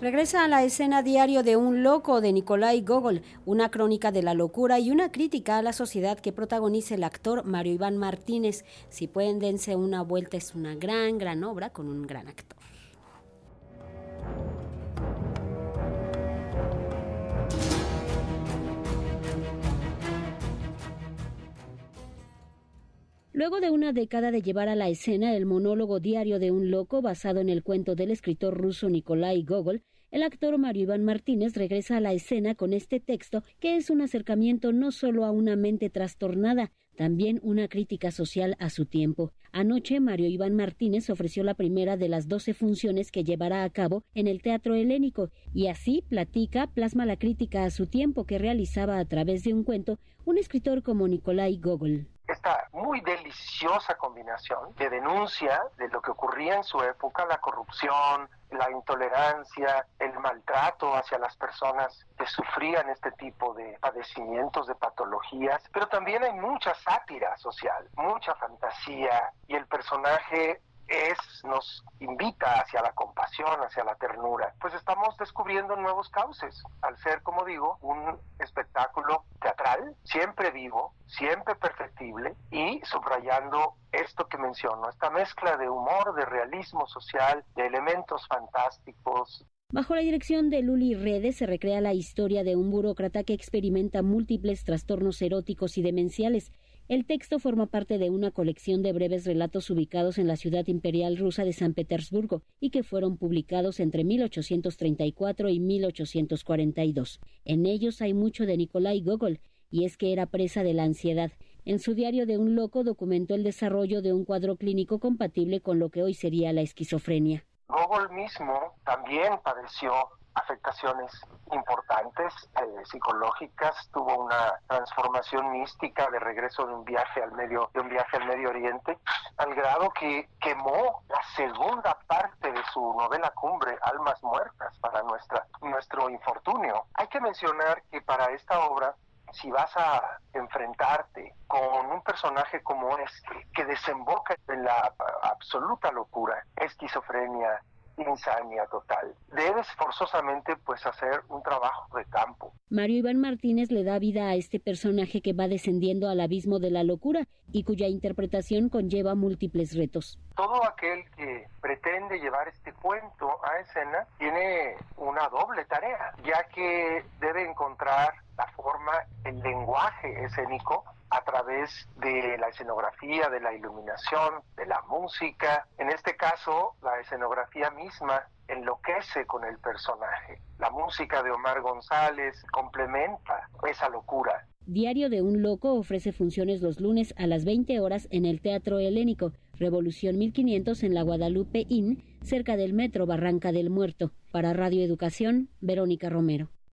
Regresa a la escena diario de Un loco de Nikolai Gogol, una crónica de la locura y una crítica a la sociedad que protagoniza el actor Mario Iván Martínez. Si pueden, dense una vuelta, es una gran, gran obra con un gran actor. Luego de una década de llevar a la escena el monólogo diario de un loco basado en el cuento del escritor ruso Nikolai Gogol, el actor Mario Iván Martínez regresa a la escena con este texto que es un acercamiento no solo a una mente trastornada, también una crítica social a su tiempo. Anoche Mario Iván Martínez ofreció la primera de las doce funciones que llevará a cabo en el Teatro Helénico y así platica, plasma la crítica a su tiempo que realizaba a través de un cuento un escritor como Nikolai Gogol muy deliciosa combinación de denuncia de lo que ocurría en su época, la corrupción, la intolerancia, el maltrato hacia las personas que sufrían este tipo de padecimientos, de patologías, pero también hay mucha sátira social, mucha fantasía y el personaje es, nos invita hacia la compasión, hacia la ternura. Pues estamos descubriendo nuevos cauces, al ser, como digo, un espectáculo siempre vivo, siempre perfectible y subrayando esto que menciono, esta mezcla de humor, de realismo social, de elementos fantásticos, Bajo la dirección de Luli Redes se recrea la historia de un burócrata que experimenta múltiples trastornos eróticos y demenciales el texto forma parte de una colección de breves relatos ubicados en la ciudad imperial rusa de San Petersburgo y que fueron publicados entre 1834 y 1842. En ellos hay mucho de Nikolai Gogol, y es que era presa de la ansiedad. En su diario de un loco documentó el desarrollo de un cuadro clínico compatible con lo que hoy sería la esquizofrenia. Gogol mismo también padeció afectaciones importantes eh, psicológicas, tuvo una transformación mística de regreso de un viaje al medio un viaje al Medio Oriente, al grado que quemó la segunda parte de su novela cumbre, Almas muertas, para nuestra nuestro infortunio. Hay que mencionar que para esta obra si vas a enfrentarte con un personaje como este, que desemboca en la absoluta locura, esquizofrenia, insania total. Debes forzosamente pues hacer un trabajo de campo. Mario Iván Martínez le da vida a este personaje que va descendiendo al abismo de la locura y cuya interpretación conlleva múltiples retos. Todo aquel que pretende llevar este cuento a escena tiene una doble tarea, ya que debe encontrar el lenguaje escénico a través de la escenografía, de la iluminación, de la música. En este caso, la escenografía misma enloquece con el personaje. La música de Omar González complementa esa locura. Diario de un Loco ofrece funciones los lunes a las 20 horas en el Teatro Helénico, Revolución 1500 en la Guadalupe Inn, cerca del Metro Barranca del Muerto. Para Radio Educación, Verónica Romero.